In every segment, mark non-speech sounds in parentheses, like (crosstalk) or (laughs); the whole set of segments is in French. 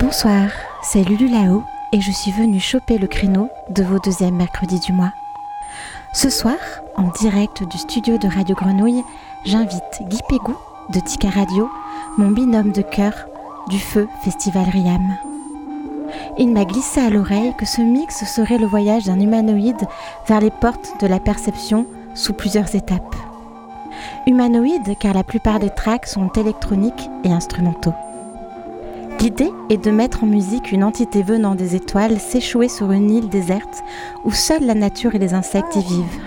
Bonsoir, c'est Lulu Lao et je suis venue choper le créneau de vos deuxièmes mercredis du mois. Ce soir, en direct du studio de Radio Grenouille, j'invite Guy Pégou de Tika Radio, mon binôme de cœur du Feu Festival Riam. Il m'a glissé à l'oreille que ce mix serait le voyage d'un humanoïde vers les portes de la perception sous plusieurs étapes. Humanoïde car la plupart des tracks sont électroniques et instrumentaux. L'idée est de mettre en musique une entité venant des étoiles s'échouer sur une île déserte où seule la nature et les insectes y vivent.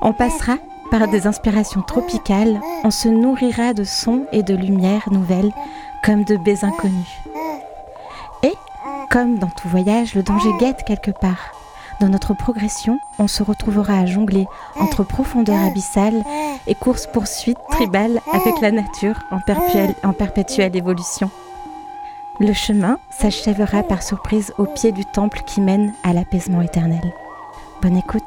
On passera par des inspirations tropicales, on se nourrira de sons et de lumières nouvelles comme de baies inconnues. Comme dans tout voyage, le danger guette quelque part. Dans notre progression, on se retrouvera à jongler entre profondeur abyssale et course-poursuite tribale avec la nature en, en perpétuelle évolution. Le chemin s'achèvera par surprise au pied du temple qui mène à l'apaisement éternel. Bonne écoute.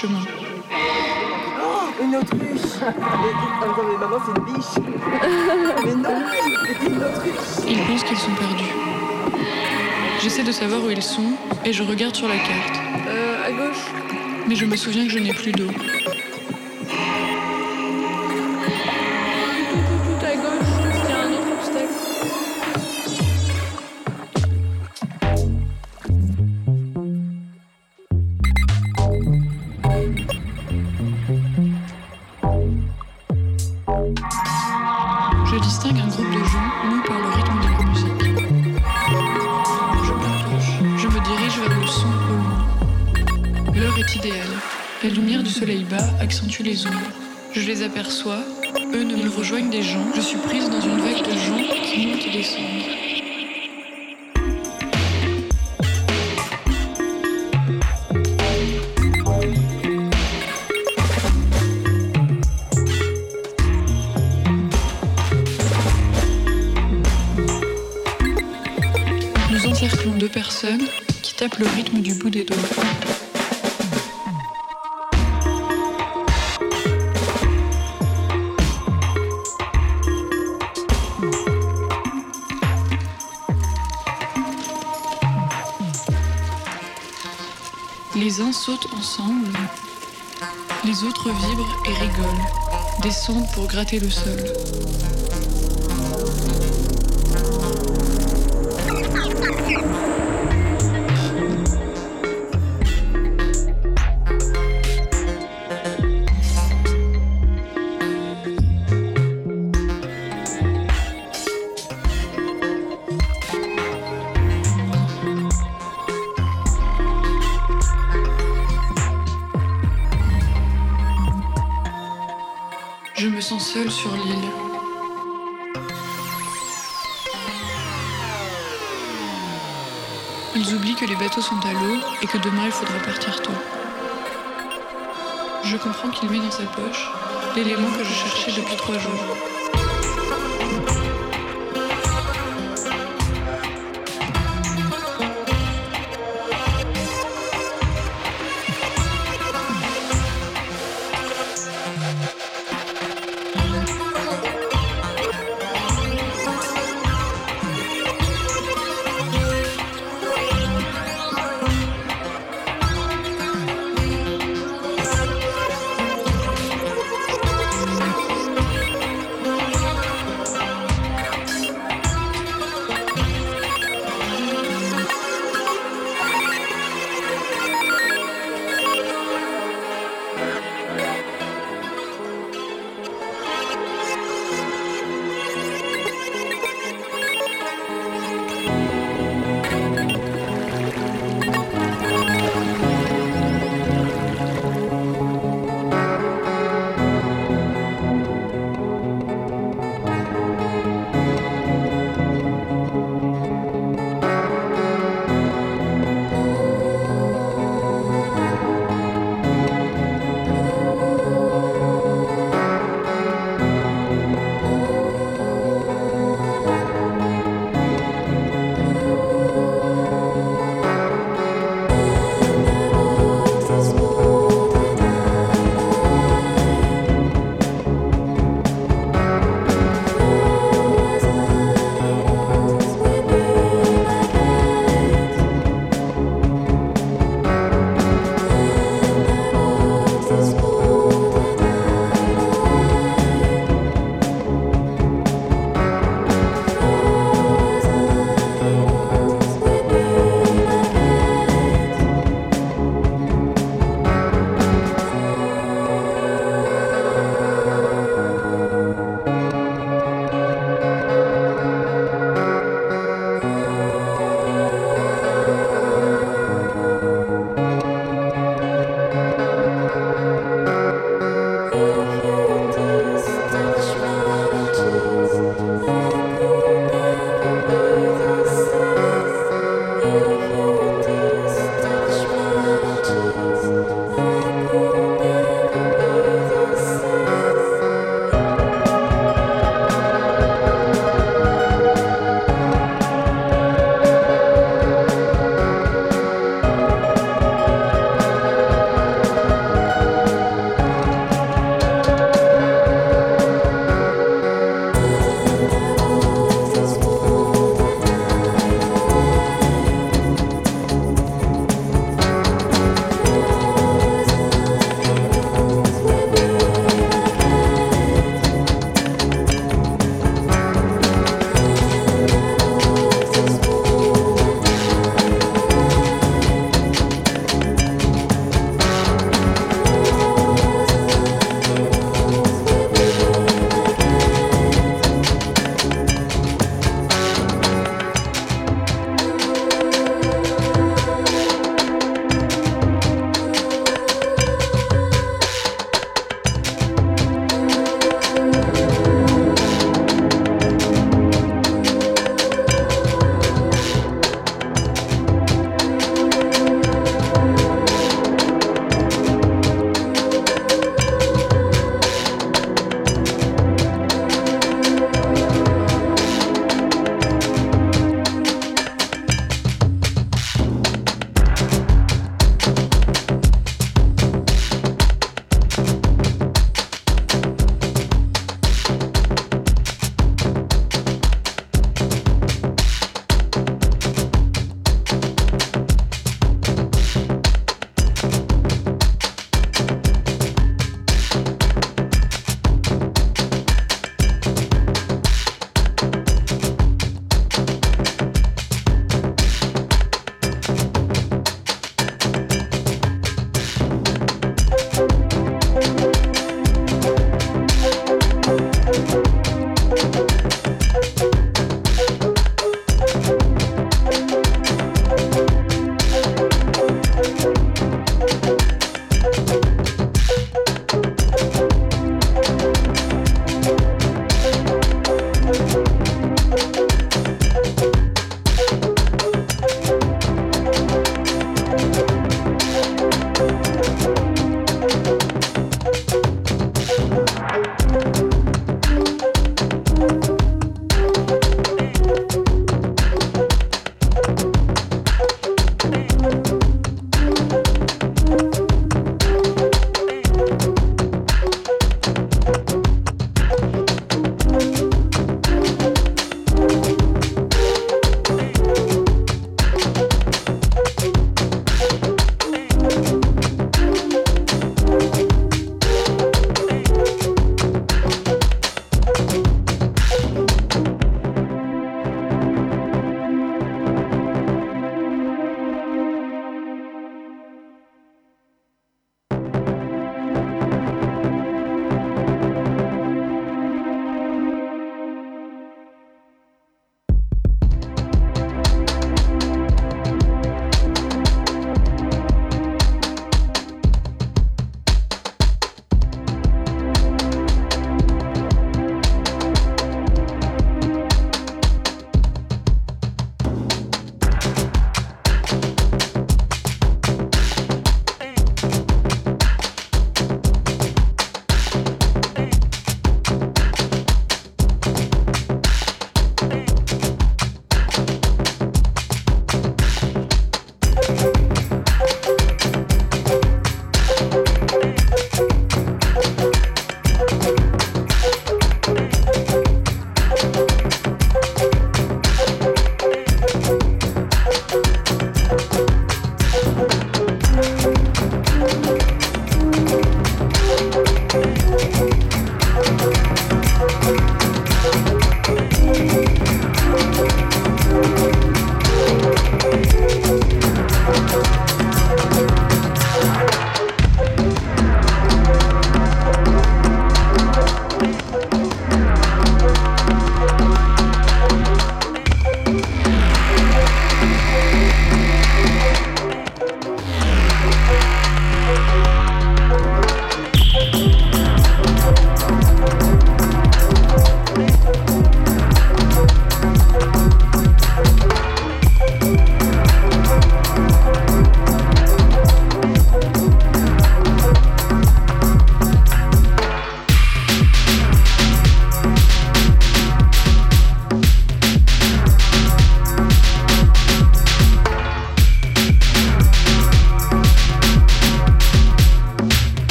Chemin. Oh, une autruche mais maman, c'est une biche (laughs) Mais non, c'est une autruche Ils pensent qu'ils sont perdus. J'essaie de savoir où ils sont et je regarde sur la carte. Euh, à gauche. Mais je me souviens que je n'ai plus d'eau. Je les aperçois. Eux ne me rejoignent des gens. Je suis prise dans une vague de gens qui montent et descendent. Nous encerclons deux personnes qui tapent le rythme du les autres vibrent et rigolent, descendent pour gratter le sol. Ils oublient que les bateaux sont à l'eau et que demain il faudra partir tôt. Je comprends qu'il met dans sa poche l'élément que je cherchais depuis trois jours.